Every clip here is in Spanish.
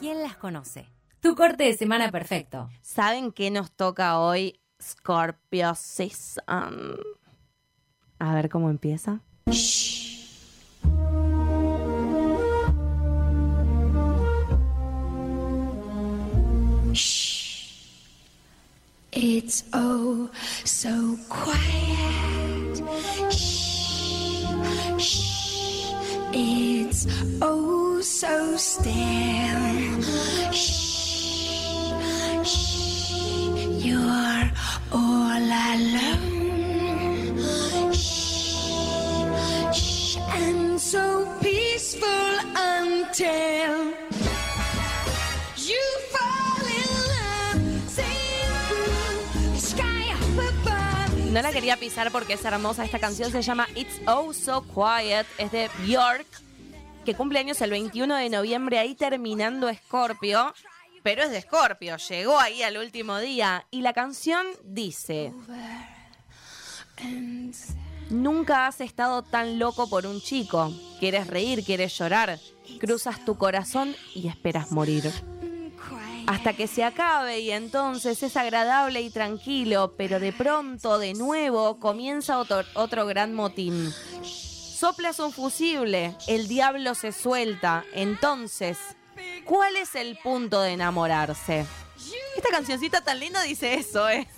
¿quién las conoce? Tu corte de semana perfecto. ¿Saben qué nos toca hoy? Scorpio Season. A ver cómo empieza. It's oh so quiet. Shh, shh. It's oh so still. No la quería pisar porque es hermosa. Esta canción se llama It's Oh So Quiet. Es de Bjork, que cumple años el 21 de noviembre, ahí terminando Scorpio. Pero es de Scorpio, llegó ahí al último día. Y la canción dice: Nunca has estado tan loco por un chico. Quieres reír, quieres llorar. Cruzas tu corazón y esperas morir. Hasta que se acabe y entonces es agradable y tranquilo, pero de pronto, de nuevo, comienza otro, otro gran motín. Soplas un fusible, el diablo se suelta, entonces, ¿cuál es el punto de enamorarse? Esta cancioncita tan linda dice eso, ¿eh?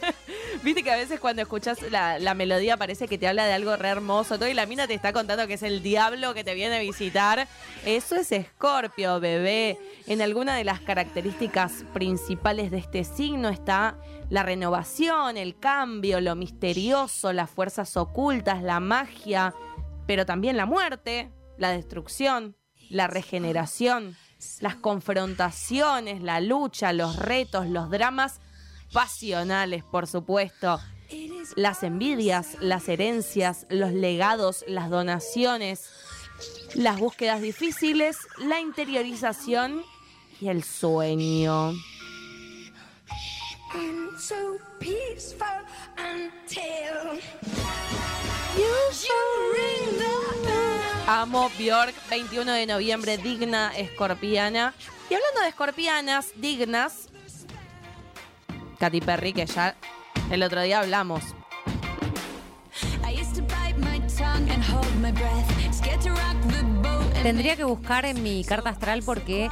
Viste que a veces cuando escuchas la, la melodía parece que te habla de algo re hermoso, todo y la mina te está contando que es el diablo que te viene a visitar. Eso es Escorpio, bebé. En alguna de las características principales de este signo está la renovación, el cambio, lo misterioso, las fuerzas ocultas, la magia, pero también la muerte, la destrucción, la regeneración, las confrontaciones, la lucha, los retos, los dramas pasionales, por supuesto, las envidias, las herencias, los legados, las donaciones, las búsquedas difíciles, la interiorización y el sueño. And so peaceful until You ring the bell. Amo Bjork, 21 de noviembre, digna escorpiana. Y hablando de escorpianas dignas, Katy Perry, que ya el otro día hablamos. Tendría que buscar en mi carta astral porque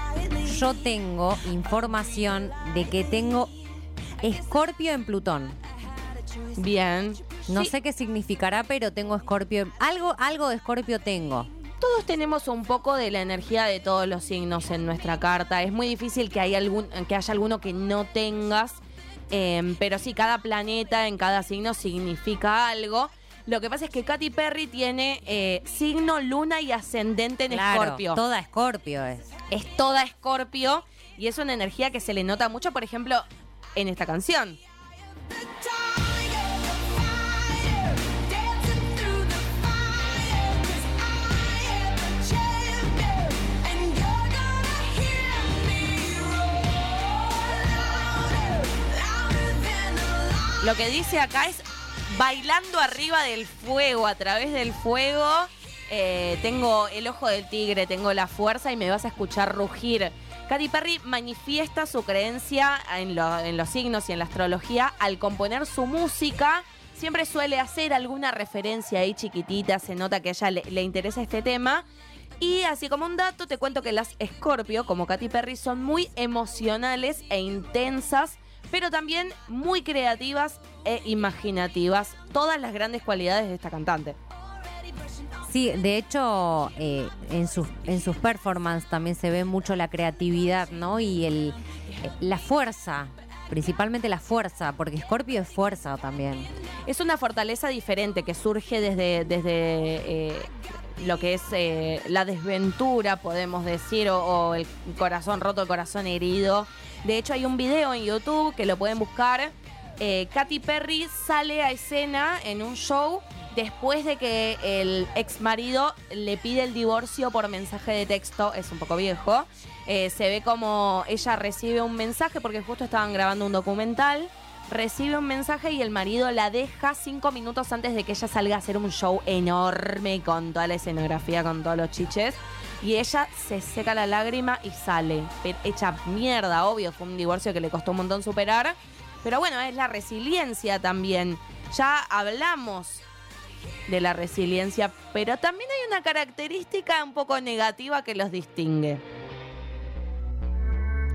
yo tengo información de que tengo Escorpio en Plutón. Bien. No Sí, sé qué significará, pero tengo Escorpio. Algo, algo de Escorpio tengo. Todos tenemos un poco de la energía de todos los signos en nuestra carta. Es muy difícil que, hay algún, que haya alguno que no tengas. Eh, pero sí, cada planeta en cada signo significa algo. Lo que pasa es que Katy Perry tiene eh, signo, luna y ascendente en Claro, Escorpio. toda Escorpio es. es toda Escorpio y es una energía que se le nota mucho, por ejemplo, en esta canción. Lo que dice acá es bailando arriba del fuego, a través del fuego. eh, tengo el ojo del tigre, tengo la fuerza y me vas a escuchar rugir. Katy Perry manifiesta su creencia en, lo- en los signos y en la astrología al componer su música. Siempre suele hacer alguna referencia ahí chiquitita, se nota que a ella le, le interesa este tema. Y así como un dato, te cuento que las Scorpio, como Katy Perry, son muy emocionales e intensas, pero también muy creativas e imaginativas. Todas las grandes cualidades de esta cantante. Sí, de hecho, eh, en, sus, en sus performances también se ve mucho la creatividad, ¿no? Y el, eh, la fuerza, principalmente la fuerza, porque Scorpio es fuerza también. Es una fortaleza diferente que surge desde, desde eh, lo que es eh, la desventura, podemos decir, o, o el corazón roto, el corazón herido. De hecho, hay un video en YouTube que lo pueden buscar. Eh, Katy Perry sale a escena en un show después de que el ex marido le pide el divorcio por mensaje de texto. Es un poco viejo. Eh, se ve como ella recibe un mensaje porque justo estaban grabando un documental recibe un mensaje y el marido la deja cinco minutos antes de que ella salga a hacer un show enorme con toda la escenografía, con todos los chiches. Y ella se seca la lágrima y sale. Hecha mierda, obvio. Fue un divorcio que le costó un montón superar. Pero bueno, es la resiliencia también. Ya hablamos de la resiliencia, pero también hay una característica un poco negativa que los distingue.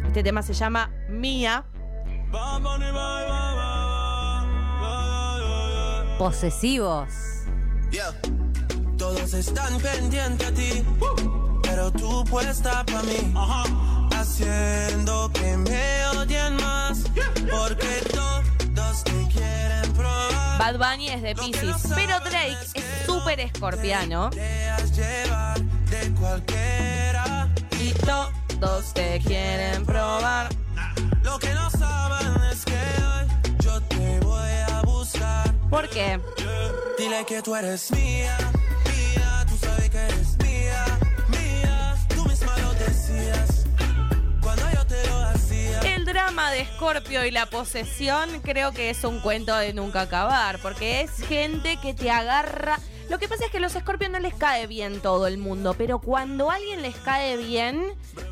Este tema se llama Mía. Posesivos. Yeah. Todos están pendientes a ti, pero tú puesta para mí, haciendo que me odien más, porque todos te quieren probar. Bad Bunny es de Pisces, pero Drake es súper escorpiano. De cualquiera. Y todos te quieren probar. Lo que no saben es que hoy yo te voy a buscar. ¿Por qué? Dile que tú eres mía, El drama de Scorpio y la posesión creo que es un cuento de nunca acabar, porque es gente que te agarra. Lo que pasa es que a los Scorpios no les cae bien todo el mundo, pero cuando alguien les cae bien,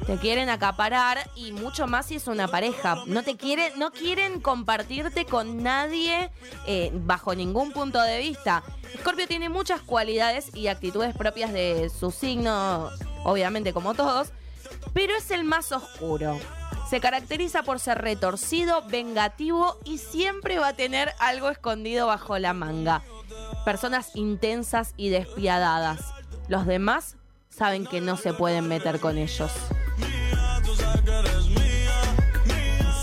te quieren acaparar y mucho más si es una pareja. No te quieren, no quieren compartirte con nadie eh, bajo ningún punto de vista. Scorpio tiene muchas cualidades y actitudes propias de su signo, obviamente como todos, pero es el más oscuro. Se caracteriza por ser retorcido, vengativo y siempre va a tener algo escondido bajo la manga. Personas intensas y despiadadas. Los demás saben que no se pueden meter con ellos.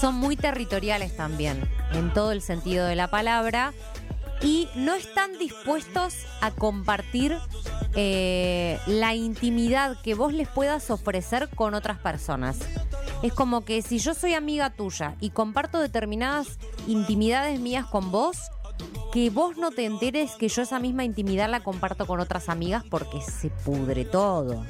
Son muy territoriales también, en todo el sentido de la palabra, y no están dispuestos a compartir eh, la intimidad que vos les puedas ofrecer con otras personas. Es como que si yo soy amiga tuya y comparto determinadas intimidades mías con vos, que vos no te enteres que yo esa misma intimidad la comparto con otras amigas porque se pudre todo.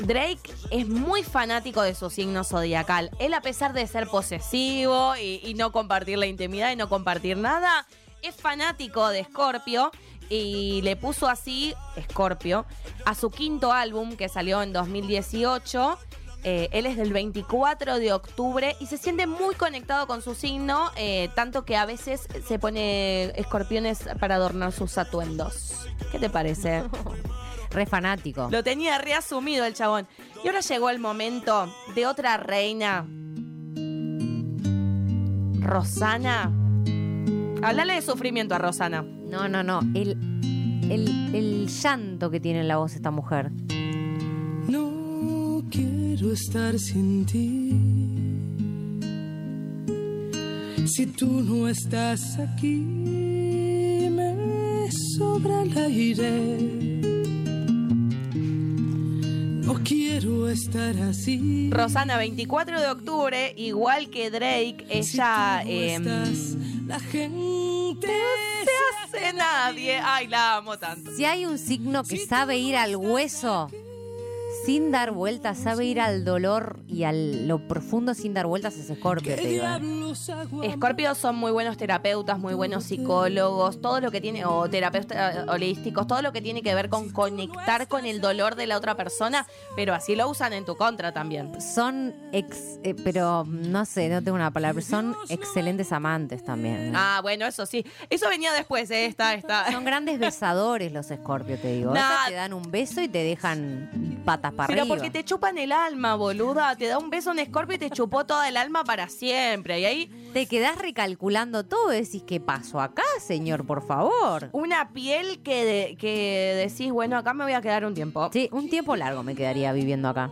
Drake es muy fanático de su signo zodiacal. Él, a pesar de ser posesivo y, no compartir la intimidad y no compartir nada, es fanático de Scorpio y le puso así, Scorpio, a su quinto álbum que salió en 2018. Eh, él es del 24 de octubre y se siente muy conectado con su signo, eh, tanto que a veces se pone escorpiones para adornar sus atuendos. ¿Qué te parece? Re fanático. Lo tenía reasumido el chabón. Y ahora llegó el momento de otra reina. Rosana. Háblale de sufrimiento a Rosana. No, no, no. El, el, el llanto que tiene en la voz esta mujer. No quiero estar sin ti. Si tú no estás aquí, me sobra el aire. No quiero estar así. Rosana, 24 de octubre, igual que Drake, ella Si tú no eh, estás, la gente se hace nadie. Ay, la amo tanto. Si hay un signo que sabe ir al hueso sin dar vueltas, sabe ir al dolor y a lo profundo sin dar vueltas es Scorpio, te ¿Qué digo. ¿eh? son muy buenos terapeutas, muy buenos psicólogos, todo lo que tiene, o terapeutas eh, holísticos, todo lo que tiene que ver con conectar con el dolor de la otra persona, pero así lo usan en tu contra también. Son ex, eh, pero no sé, no tengo una palabra, son excelentes amantes también. Ah, bueno, eso sí. Eso venía después, ¿eh? Esta, esta. Son grandes besadores los Scorpio, te digo. Nah. Te dan un beso y te dejan patas para Pero arriba. porque te chupan el alma, boluda. Te da un beso un escorpio y te chupó toda el alma para siempre. Y ahí Te quedás recalculando todo decís, ¿qué pasó acá, señor, por favor? una piel que, de- que decís, bueno, acá me voy a quedar un tiempo. Sí, un tiempo largo me quedaría viviendo acá.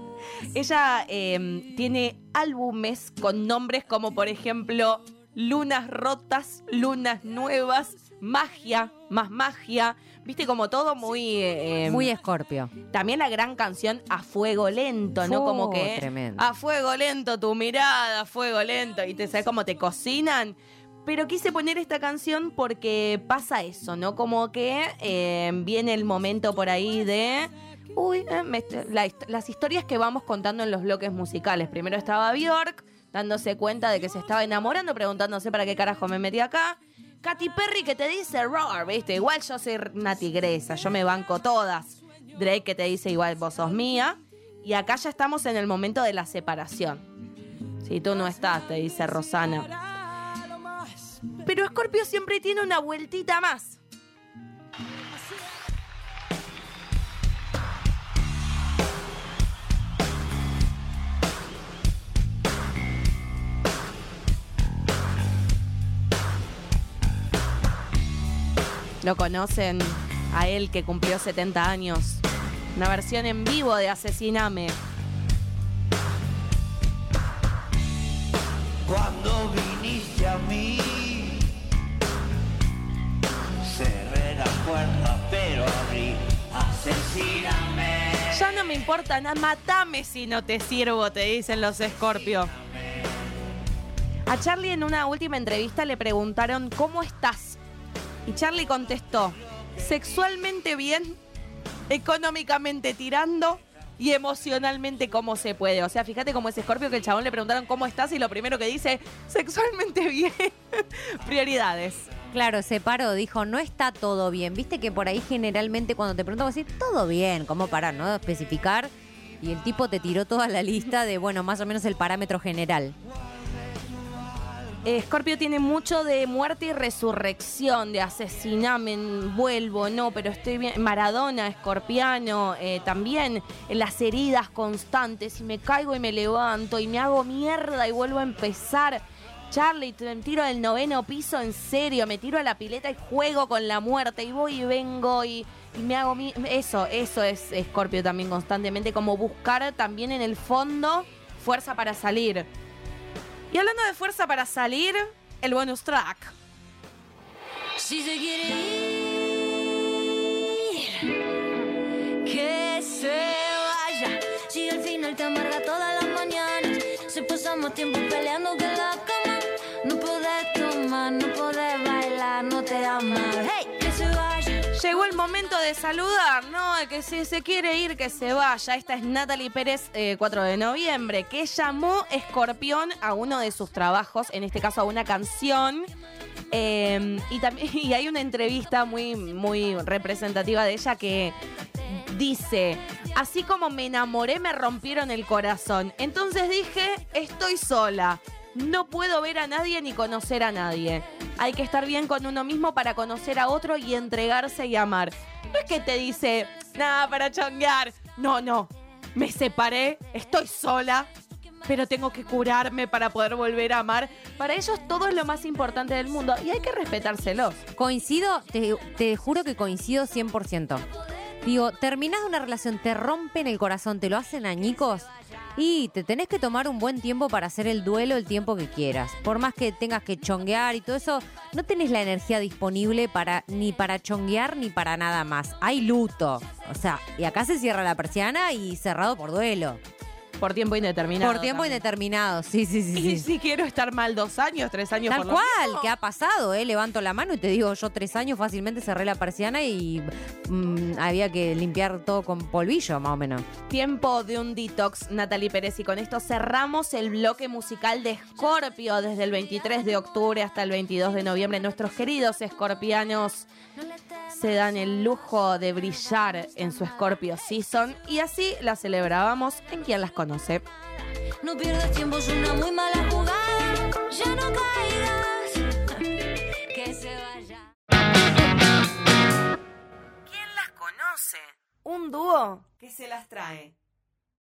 Ella eh, tiene álbumes con nombres como, por ejemplo, Lunas Rotas, Lunas Nuevas, Magia, Más Magia. Viste, como todo muy... eh, Muy Scorpio. También la gran canción A Fuego Lento, ¿no? Como que tremendo. A Fuego Lento tu mirada, a Fuego Lento. Y te sabes cómo te cocinan. Pero quise poner esta canción porque pasa eso, ¿no? Como que eh, viene el momento por ahí de... Uy, eh, me la las historias que vamos contando en los bloques musicales. Primero estaba Bjork, dándose cuenta de que se estaba enamorando, preguntándose para qué carajo me metí acá. Katy Perry que te dice roar, ¿viste? Igual yo soy una tigresa, yo me banco todas. Drake que te dice igual vos sos mía. Y acá ya estamos en el momento de la separación. Si tú no estás, te dice Rosana. Pero Scorpio siempre tiene una vueltita más. Lo conocen a él que cumplió 70 años. Una versión en vivo de Asesiname. Cuando viniste a mí, cerré la puerta, pero abrí. Asesíname. Ya no me importa nada, matame si no te sirvo, te dicen los Scorpio. A Charlie en una última entrevista le preguntaron ¿cómo estás? Y Charlie contestó, sexualmente bien, económicamente tirando y emocionalmente como se puede. O sea, fíjate cómo es Scorpio que el chabón le preguntaron cómo estás y lo primero que dice, sexualmente bien. Prioridades. Claro, se paró, dijo, no está todo bien. Viste que por ahí generalmente cuando te preguntan, decís, todo bien, ¿cómo para no especificar? Y el tipo te tiró toda la lista de, bueno, más o menos el parámetro general. Eh, Scorpio tiene mucho de muerte y resurrección, de asesiname, vuelvo, no, pero estoy bien. Maradona, escorpiano, eh, también las heridas constantes, y me caigo y me levanto, y me hago mierda y vuelvo a empezar. Charlie, me tiro del noveno piso en serio, me tiro a la pileta y juego con la muerte, y voy y vengo y, me hago mi... Eso, eso es Scorpio también constantemente, como buscar también en el fondo fuerza para salir. Y hablando de fuerza para salir, el bonus track. Si se quiere ir, que se vaya. Si al final te amarga todas las mañanas, si pasamos tiempo peleando que la cama, no podés tomar, no podés bailar, no te amas. Llegó el momento de saludar, ¿no? Que si se quiere ir, que se vaya. Esta es Natalie Pérez, eh, 4 de noviembre, que llamó Escorpión a uno de sus trabajos, en este caso a una canción. Eh, y, también, y hay una entrevista muy, muy representativa de ella que dice, así como me enamoré, me rompieron el corazón. Entonces dije, estoy sola. No puedo ver a nadie ni conocer a nadie. Hay que estar bien con uno mismo para conocer a otro y entregarse y amar. No es que te dice, nada para chonguear. No, no. Me separé, estoy sola, pero tengo que curarme para poder volver a amar. Para ellos todo es lo más importante del mundo y hay que respetárselos. Coincido, te, juro que coincido 100%. Digo, terminás una relación, te rompen el corazón, te lo hacen añicos y te tenés que tomar un buen tiempo para hacer el duelo el tiempo que quieras. Por más que tengas que chonguear y todo eso, no tenés la energía disponible para ni para chonguear ni para nada más. Hay luto. O sea, y acá se cierra la persiana y cerrado por duelo. Por tiempo indeterminado. por tiempo también. indeterminado. Sí, sí, sí. Y sí. si quiero estar mal dos años, tres años Tal por lo cual, que ha pasado, ¿eh? Levanto la mano y te digo, yo tres años fácilmente cerré la persiana y mm, había que limpiar todo con polvillo, más o menos. Tiempo de un detox, Natalie Pérez. Y con esto cerramos el bloque musical de Scorpio desde el 23 de octubre hasta el 22 de noviembre. Nuestros queridos escorpianos se dan el lujo de brillar en su Scorpio Season y así la celebrábamos en quien las conoce. No pierdas tiempo, es una muy mala jugada. Ya no caigas. Que se vaya. ¿Quién las conoce? Un dúo que se las trae.